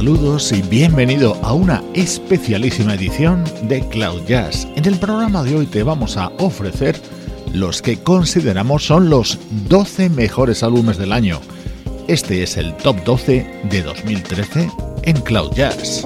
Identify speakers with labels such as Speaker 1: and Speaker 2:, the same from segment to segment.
Speaker 1: Saludos y bienvenido a una especialísima edición de Cloud Jazz. En el programa de hoy te vamos a ofrecer los que consideramos son los 12 mejores álbumes del año. Este es el top 12 de 2013 en Cloud Jazz.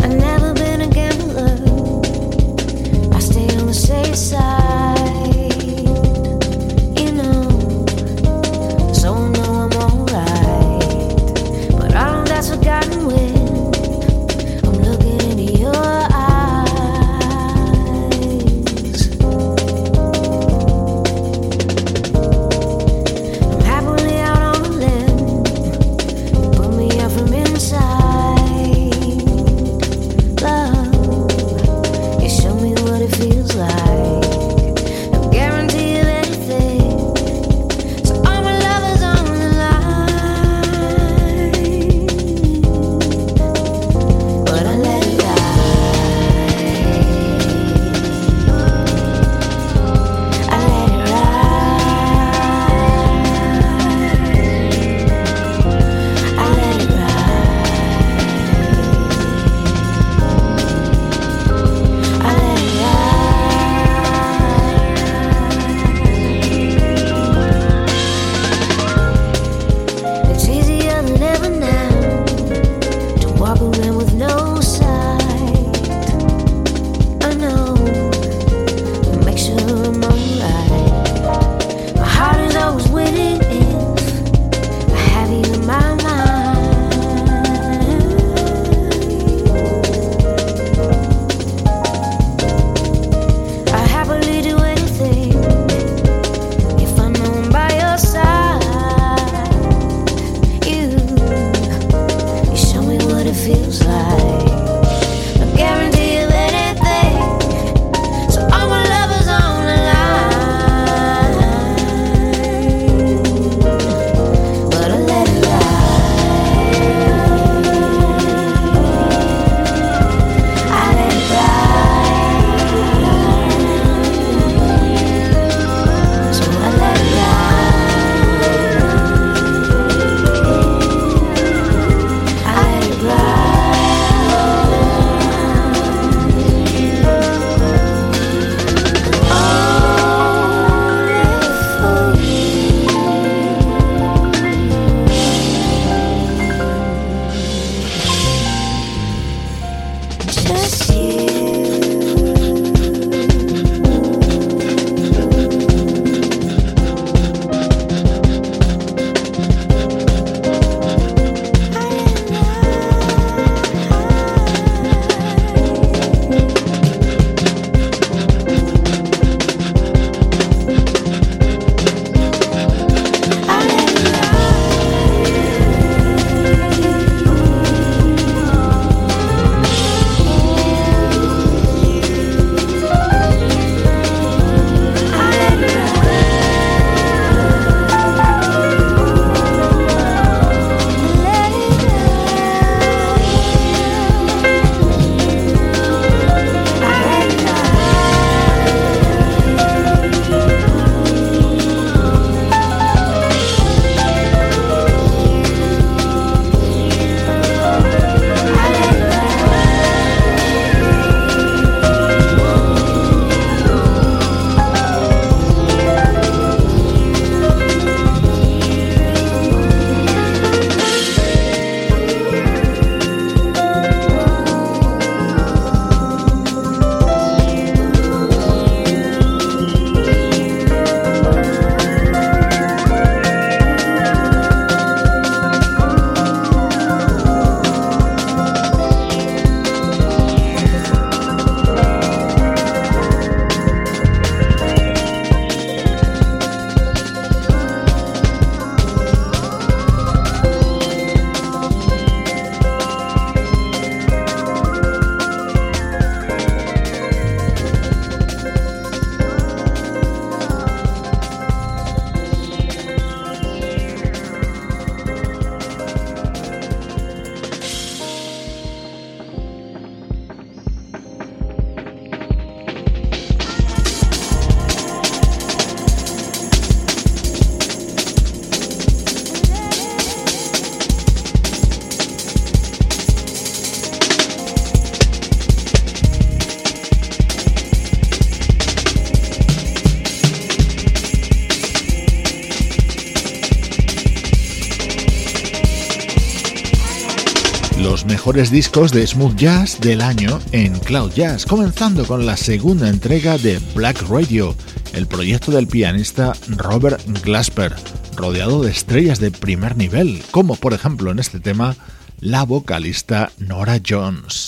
Speaker 1: Discos de smooth jazz del año en Cloud Jazz, comenzando con la segunda entrega de Black Radio, el proyecto del pianista Robert Glasper, rodeado de estrellas de primer nivel, como por ejemplo en este tema la vocalista Nora Jones.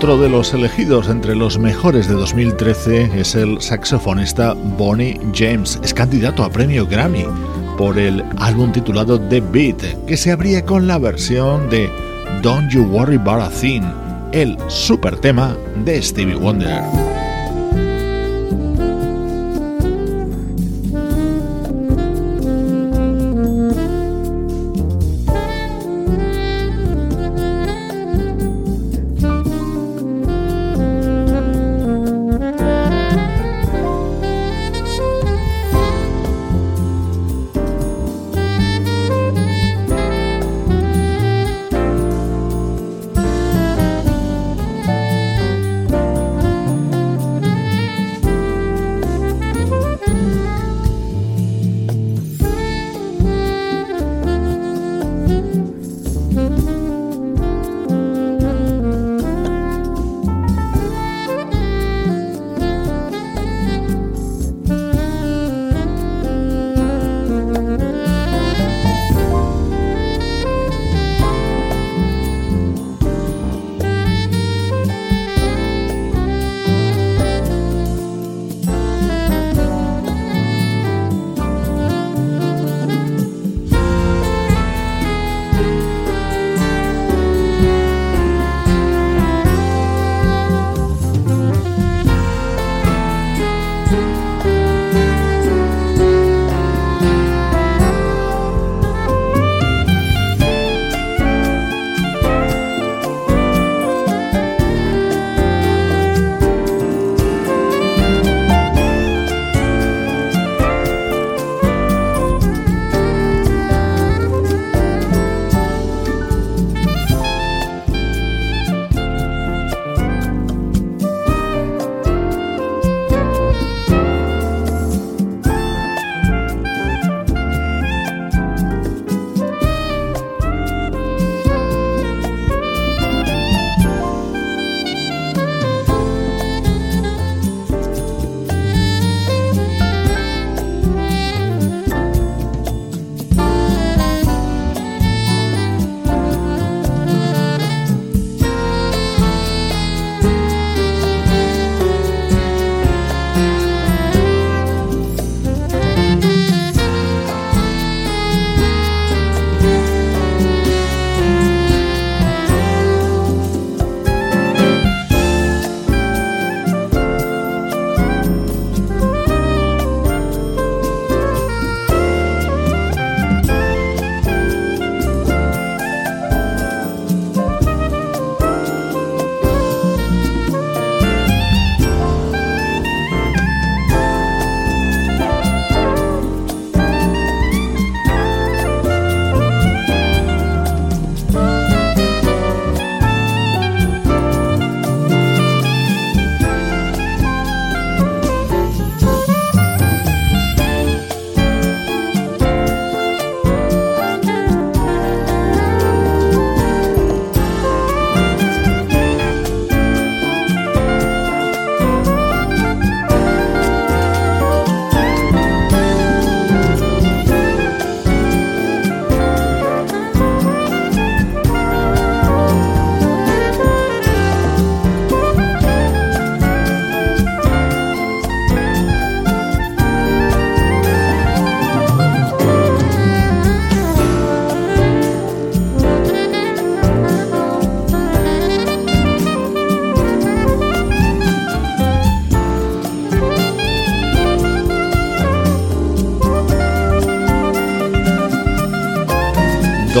Speaker 1: Otro de los elegidos entre los mejores de 2013 es el saxofonista Bonnie James. Es candidato a premio Grammy por el álbum titulado The Beat, que se abría con la versión de Don't You Worry About a Thing, el super tema de Stevie Wonder.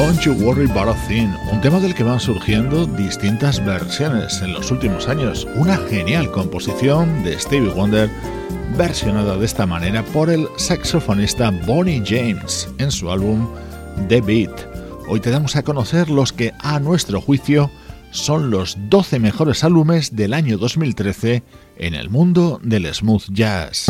Speaker 1: You Worry About a un tema del que van surgiendo distintas versiones en los últimos años. Una genial composición de Stevie Wonder, versionada de esta manera por el saxofonista Bonnie James en su álbum The Beat. Hoy te damos a conocer los que, a nuestro juicio, son los 12 mejores álbumes del año 2013 en el mundo del smooth jazz.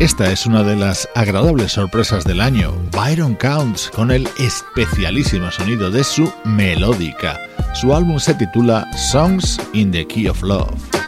Speaker 1: Esta es una de las agradables sorpresas del año, Byron Counts, con el especialísimo sonido de su melódica. Su álbum se titula Songs in the Key of Love.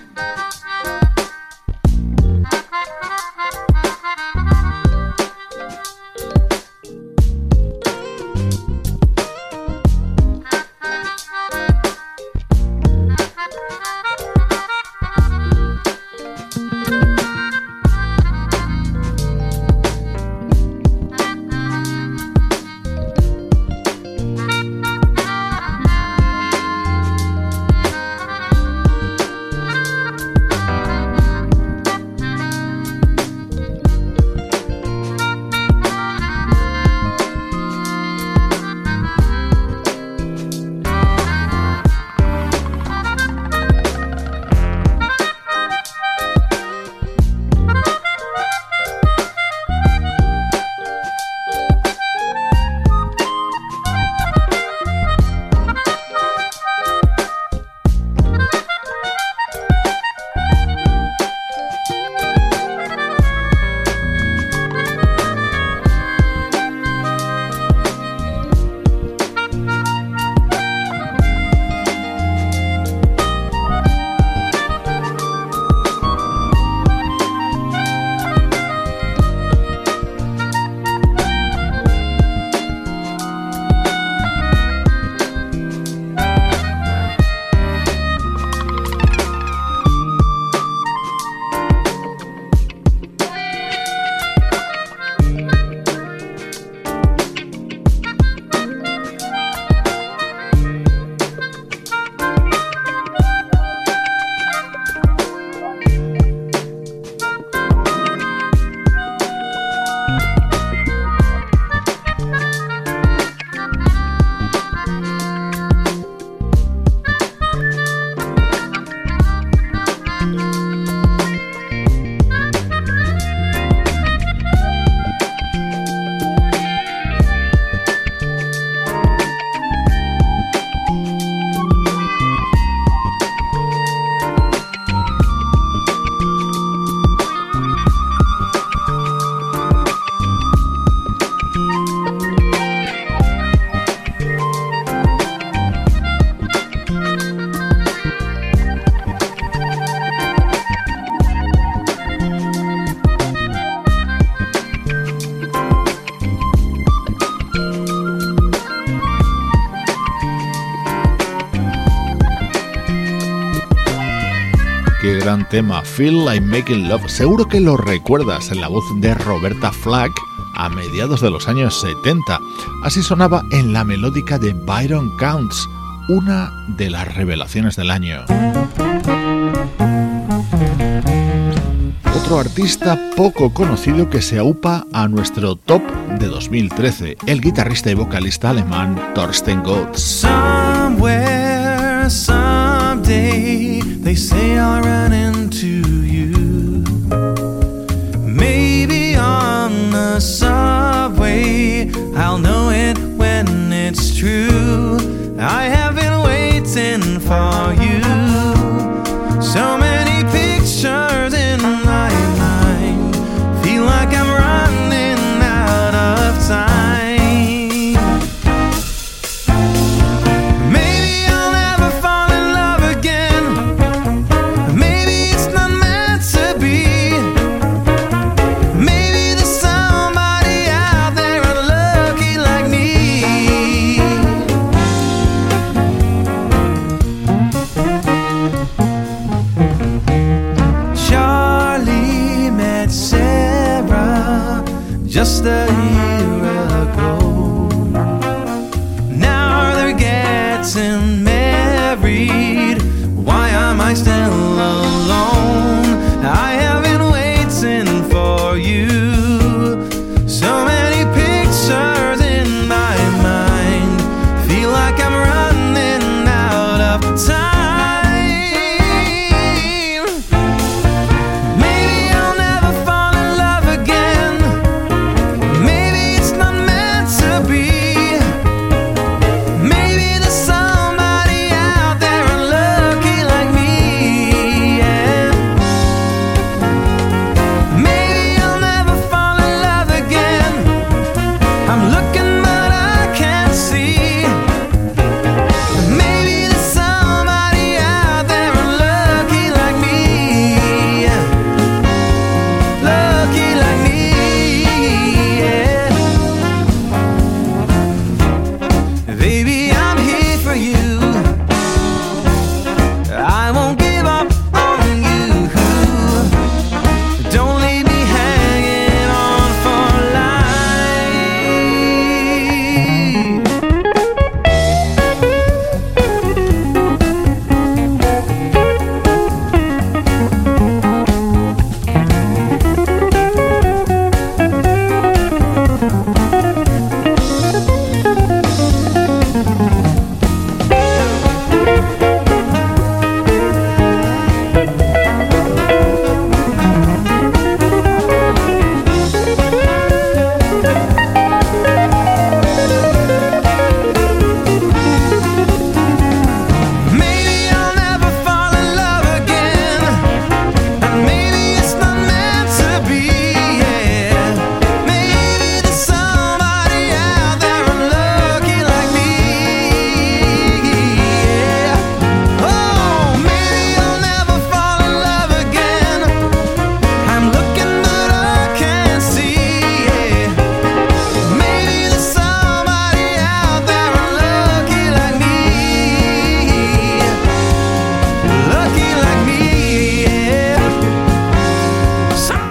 Speaker 1: Tema Feel Like Making Love. Seguro que lo recuerdas en la voz de Roberta Flack a mediados de los años 70. Así sonaba en la melódica de Byron Counts, una de las revelaciones del año. Otro artista poco conocido que se aupa a nuestro top de 2013, el guitarrista y vocalista alemán Thorsten Gotts.
Speaker 2: someday they say I'll run into you. Maybe on the subway, I'll know it when it's true. I have been waiting for you. So many pictures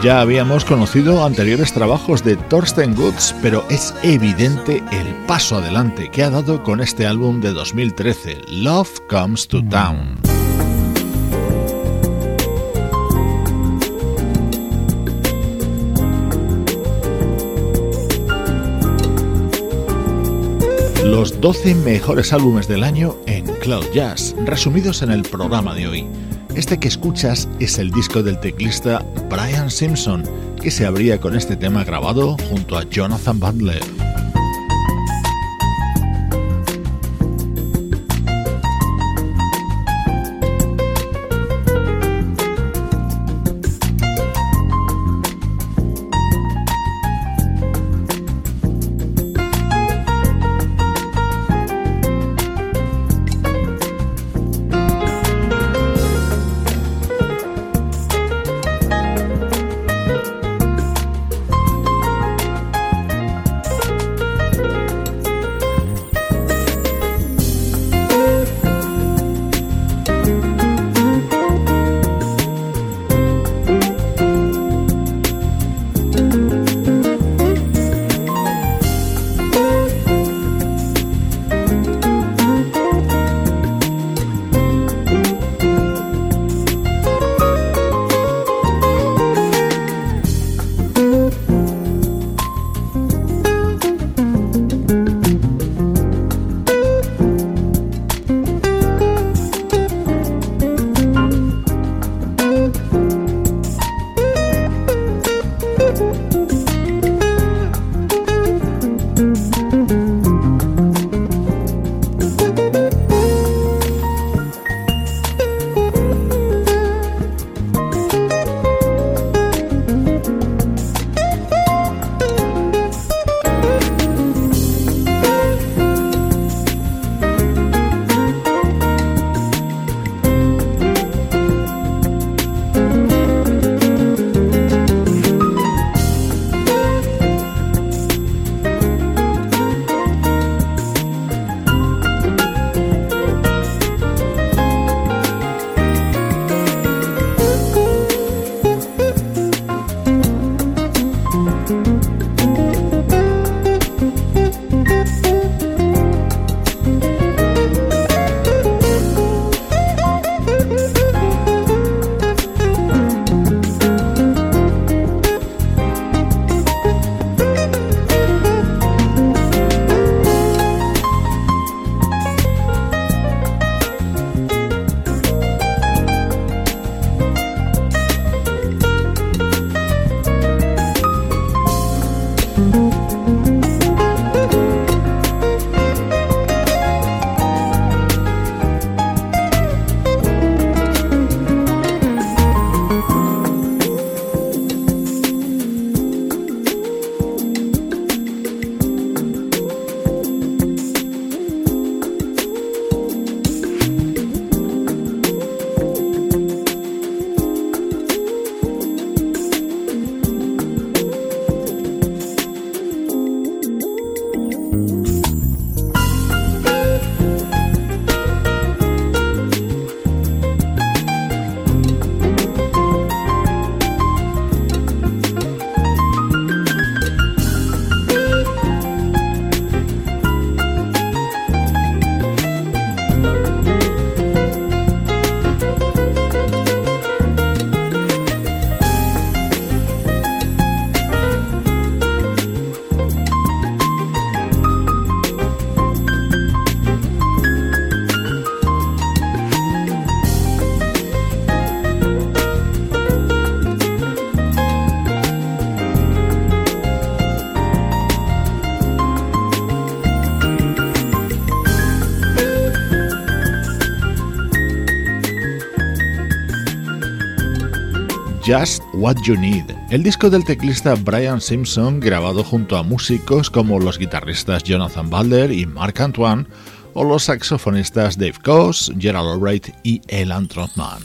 Speaker 1: Ya habíamos conocido anteriores trabajos de Thorsten Goods, pero es evidente el paso adelante que ha dado con este álbum de 2013, Love Comes to Town. Los 12 mejores álbumes del año en Cloud Jazz, resumidos en el programa de hoy. Este que escuchas es el disco del teclista Brian Simpson, que se abría con este tema grabado junto a Jonathan Butler. Just What You Need, el disco del teclista Brian Simpson grabado junto a músicos como los guitarristas Jonathan Butler y Mark Antoine o los saxofonistas Dave Coase, Gerald Albright y Elan Trotman.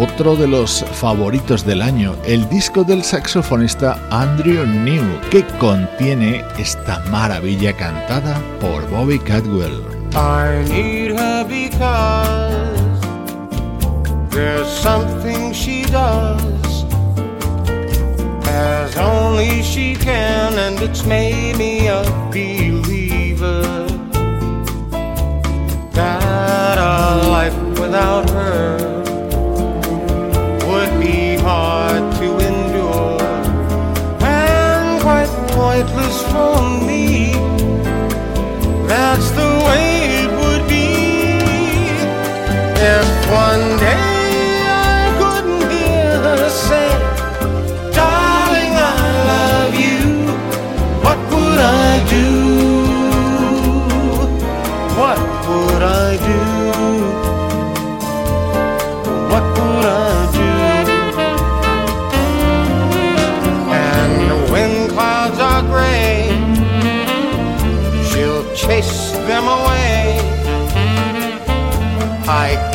Speaker 1: Otro de los favoritos del año, el disco del saxofonista Andrew New, que contiene esta maravilla cantada por Bobby Cadwell.
Speaker 3: because there's something she does as only she can, and it's made me up.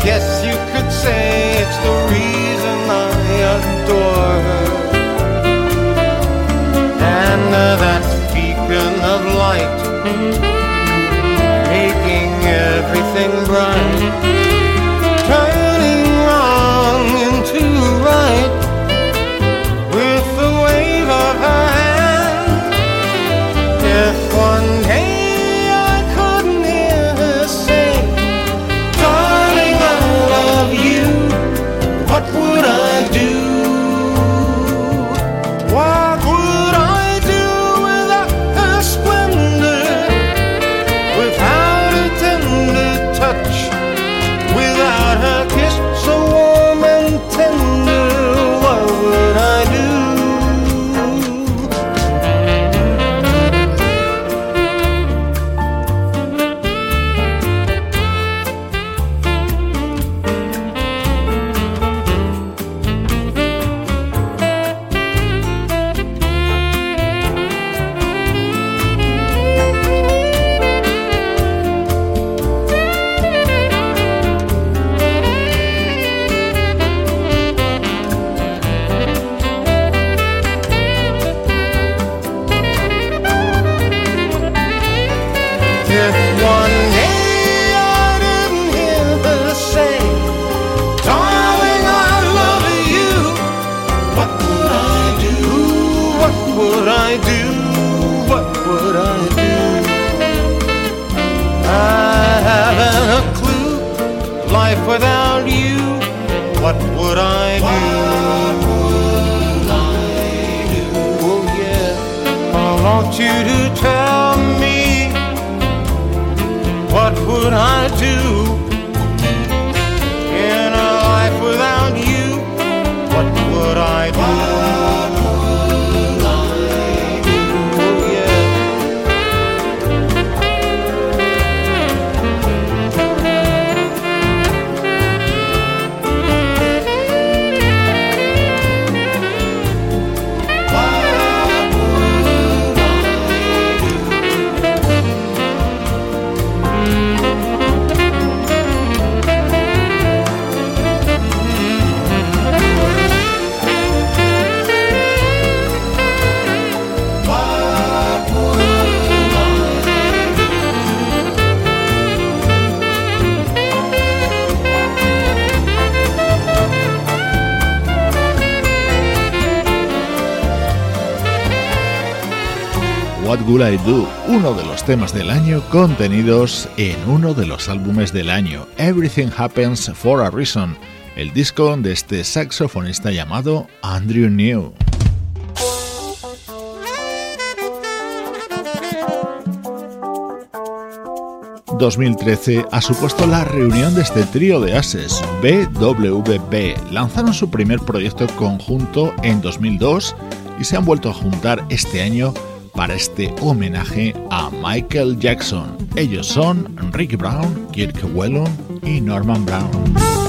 Speaker 3: Guess you could say it's the reason I adore her. And uh, that beacon of light, making everything bright,
Speaker 1: I Do, uno de los temas del año contenidos en uno de los álbumes del año, Everything Happens for a Reason, el disco de este saxofonista llamado Andrew New. ...2013 ha supuesto la reunión de este trío de ases, BWB. Lanzaron su primer proyecto conjunto en 2002 y se han vuelto a juntar este año para este homenaje a Michael Jackson. Ellos son Rick Brown, Kirk Whelan y Norman Brown.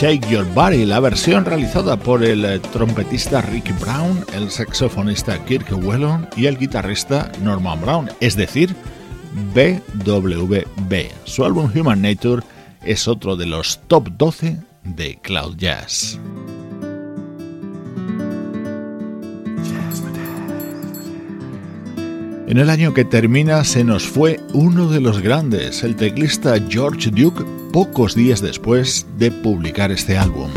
Speaker 1: Shake Your Body, la versión realizada por el eh, trompetista Ricky Brown, el saxofonista Kirk Whelan y el guitarrista Norman Brown, es decir, BWB. Su álbum Human Nature es otro de los top 12 de Cloud Jazz. En el año que termina se nos fue uno de los grandes, el teclista George Duke, pocos días después de publicar este álbum.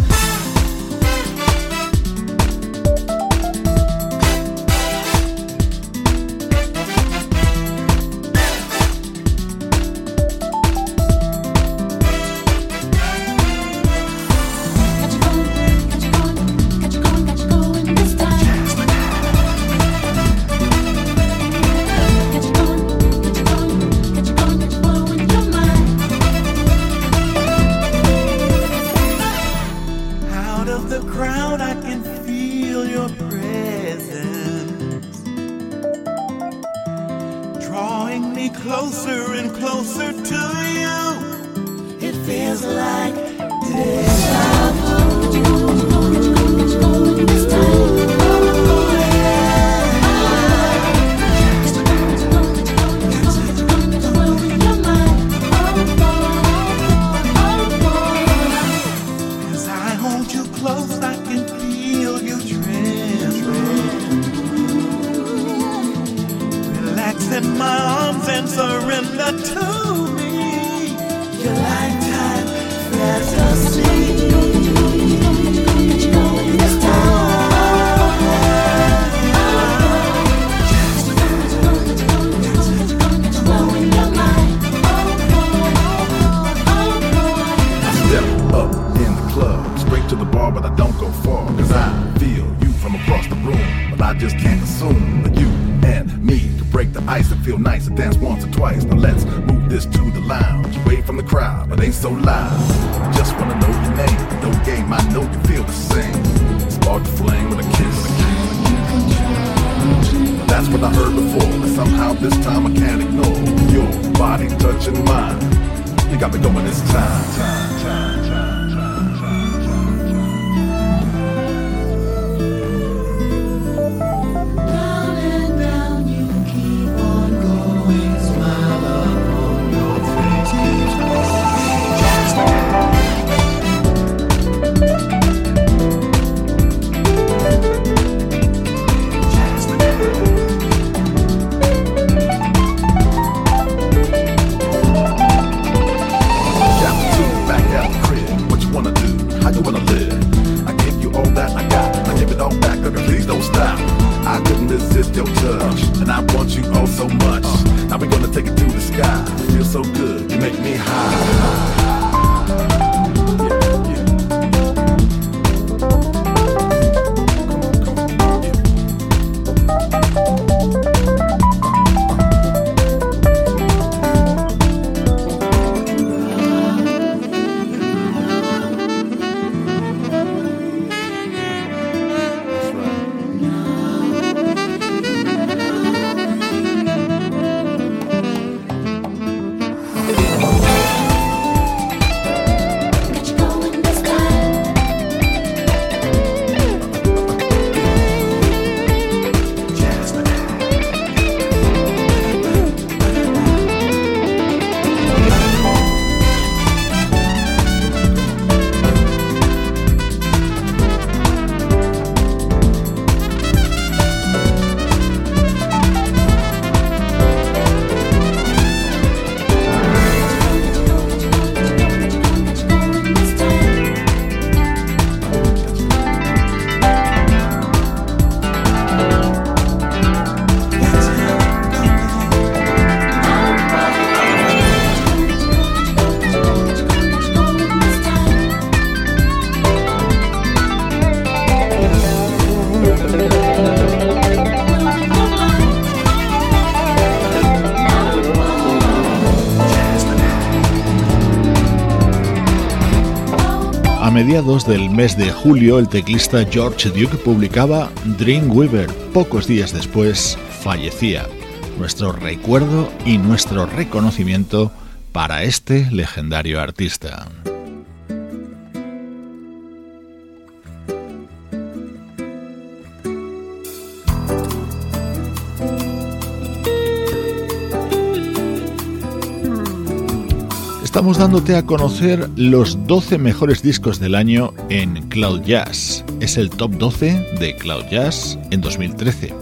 Speaker 4: but ain't so live. Just wanna know your name, no game, I know you feel the same. Spark the flame with a kiss. That's what I heard before, but somehow this time I can't ignore your body touching mine. You got me going this time. your and I want you oh so much. Now we gonna take it to the sky. Feel so good, you make me high.
Speaker 1: Mediados del mes de julio, el teclista George Duke publicaba Dreamweaver. Pocos días después fallecía. Nuestro recuerdo y nuestro reconocimiento para este legendario artista. Estamos dándote a conocer los 12 mejores discos del año en Cloud Jazz. Es el top 12 de Cloud Jazz en 2013.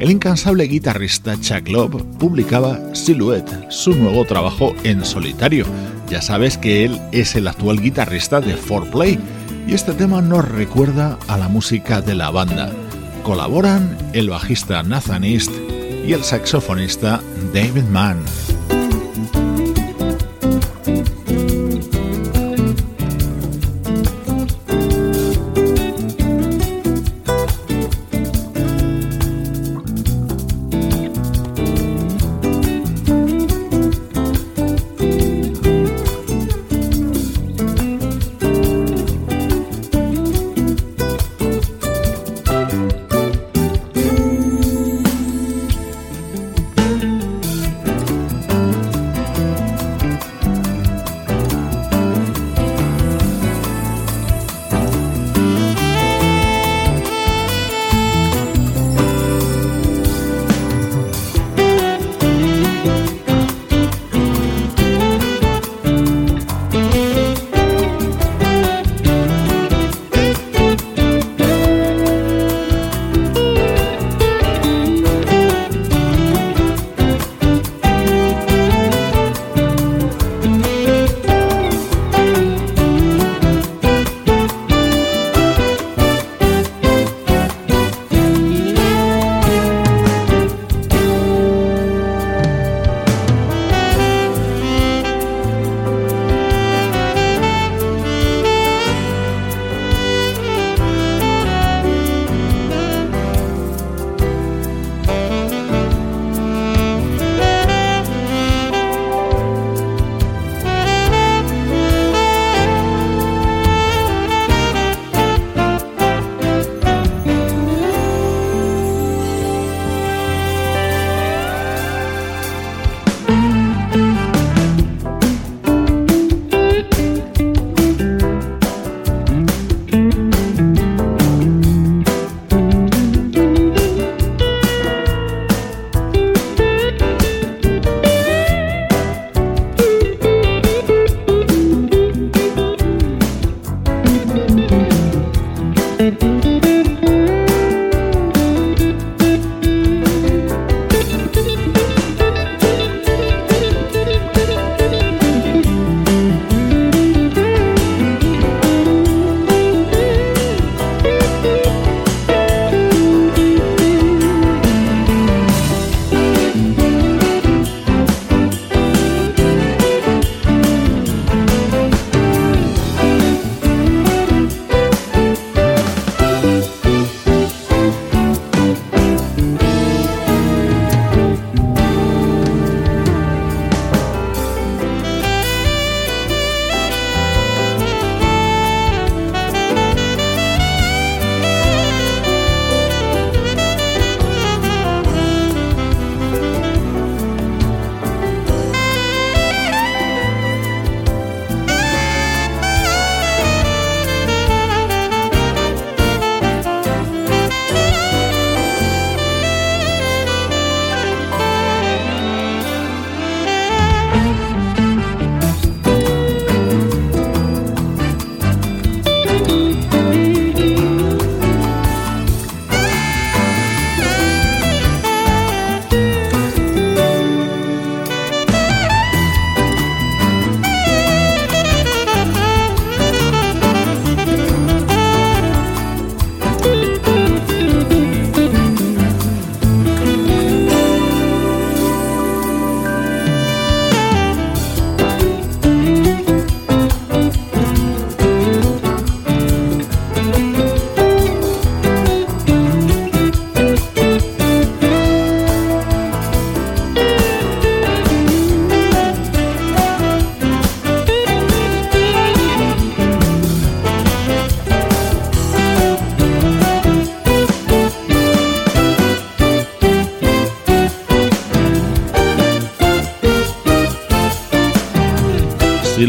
Speaker 1: El incansable guitarrista Chuck Love publicaba Silhouette, su nuevo trabajo en solitario. Ya sabes que él es el actual guitarrista de 4Play y este tema nos recuerda a la música de la banda. Colaboran el bajista Nathan East y el saxofonista David Mann.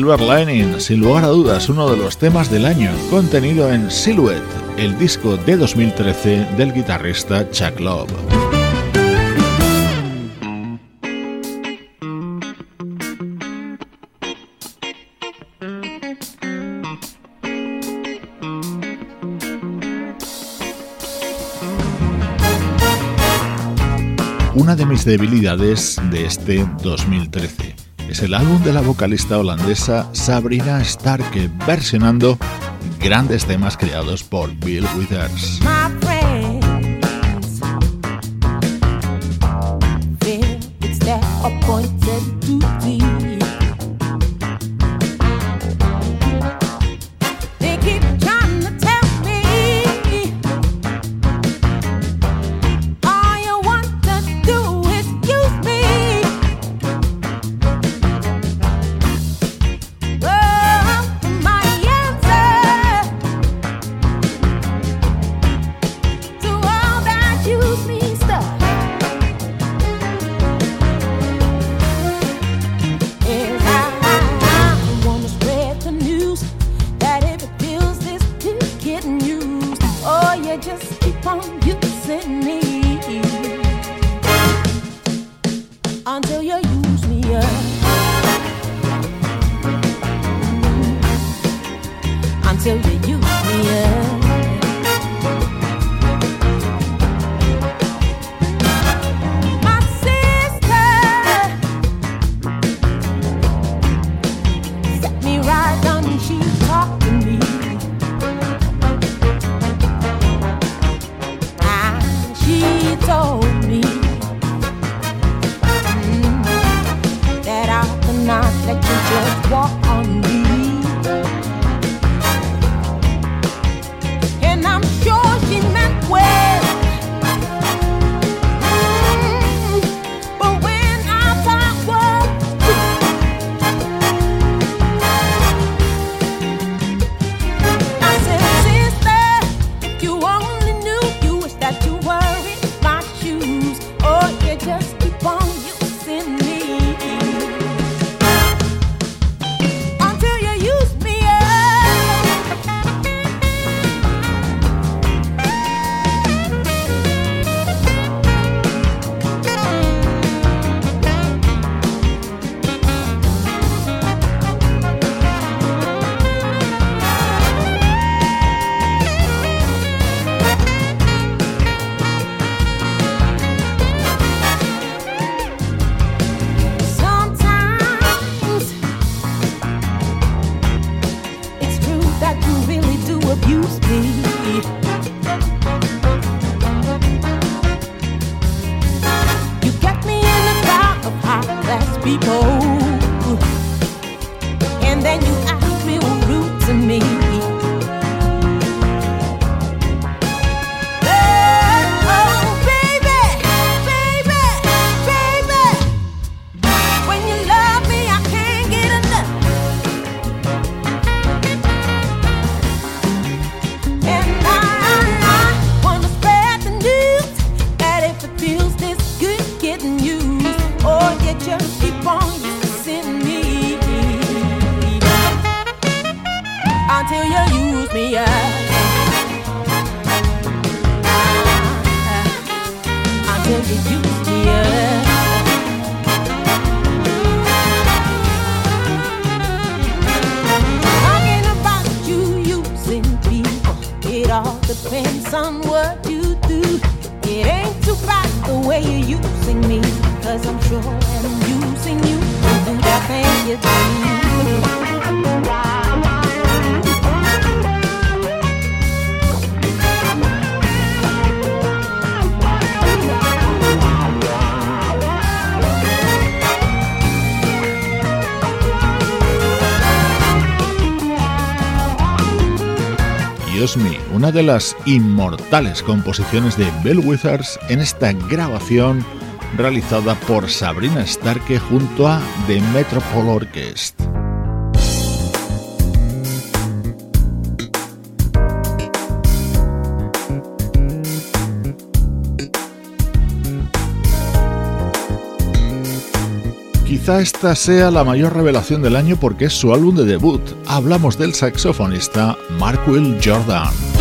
Speaker 1: Silver Lining, sin lugar a dudas uno de los temas del año, contenido en Silhouette, el disco de 2013 del guitarrista Chuck Love. Una de mis debilidades de este 2013 es el álbum de la vocalista holandesa Sabrina Starke versionando grandes temas creados por Bill Withers.
Speaker 5: just keep on you. Una
Speaker 1: de las inmortales composiciones de Bill Withers en esta grabación realizada por Sabrina Starke junto a The Metropole Orchestra. Quizá esta sea la mayor revelación del año porque es su álbum de debut. Hablamos del saxofonista Mark Will Jordan.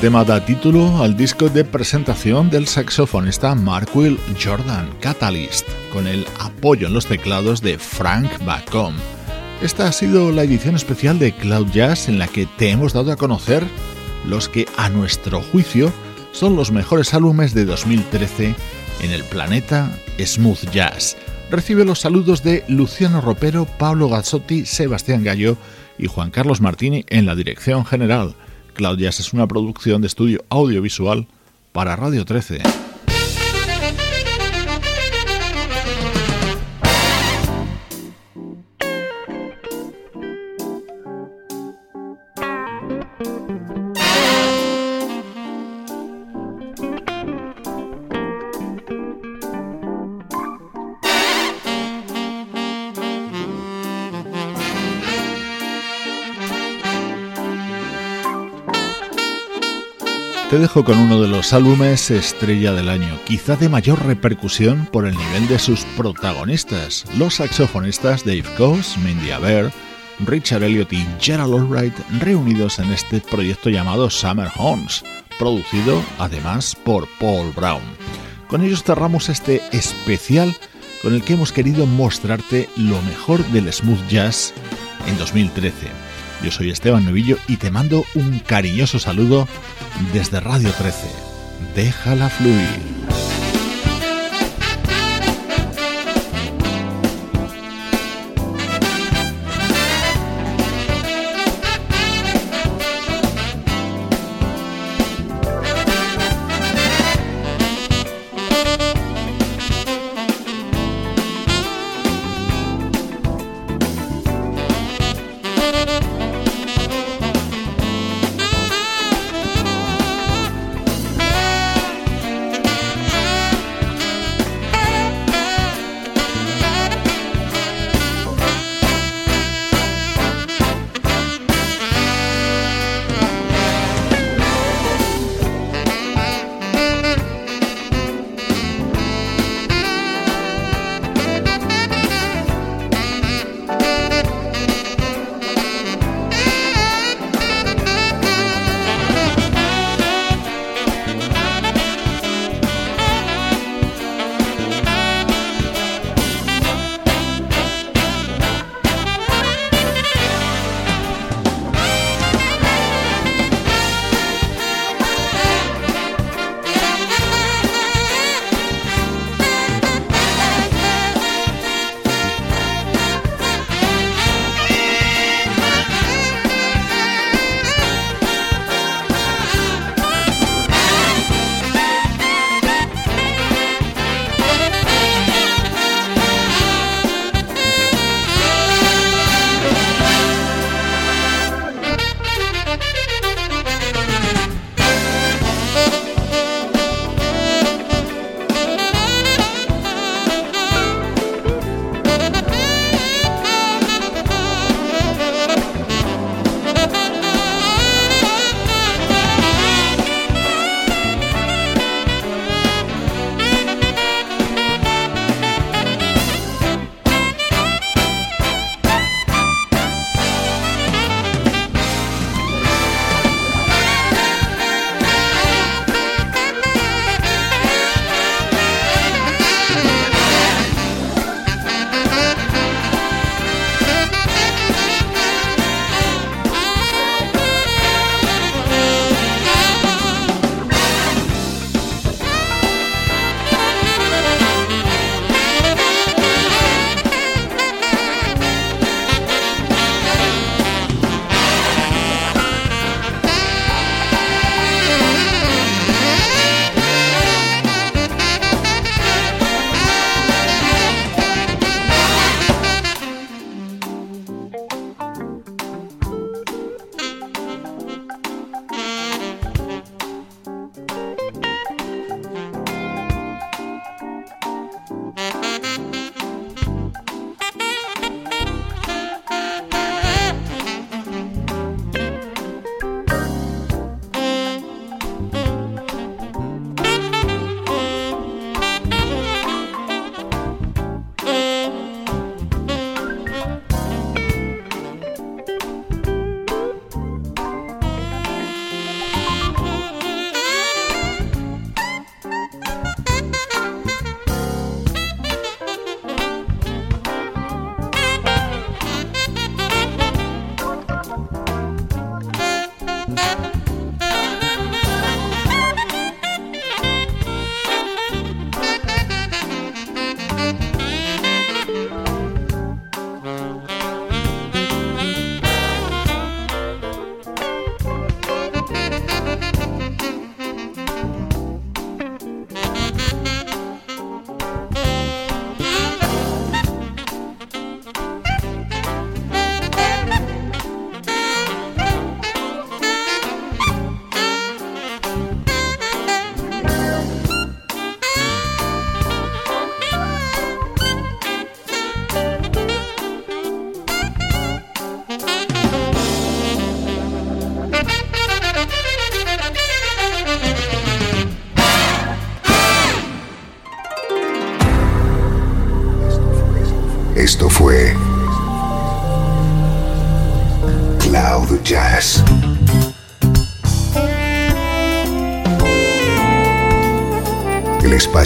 Speaker 1: Tema da título al disco de presentación del saxofonista Mark Will Jordan, Catalyst, con el apoyo en los teclados de Frank Bacom. Esta ha sido la edición especial de Cloud Jazz en la que te hemos dado a conocer los que, a nuestro juicio, son los mejores álbumes de 2013 en el planeta Smooth Jazz. Recibe los saludos de Luciano Ropero, Pablo Gazzotti, Sebastián Gallo y Juan Carlos Martini en la dirección general. Claudias es una producción de estudio audiovisual para Radio 13. Con uno de los álbumes estrella del año, quizá de mayor repercusión por el nivel de sus protagonistas, los saxofonistas Dave Coase, Mindy Aber, Richard Elliot y Gerald Albright reunidos en este proyecto llamado Summer Horns, producido además por Paul Brown. Con ellos cerramos este especial con el que hemos querido mostrarte lo mejor del smooth jazz en 2013. Yo soy Esteban Novillo y te mando un cariñoso saludo desde Radio 13. Déjala fluir.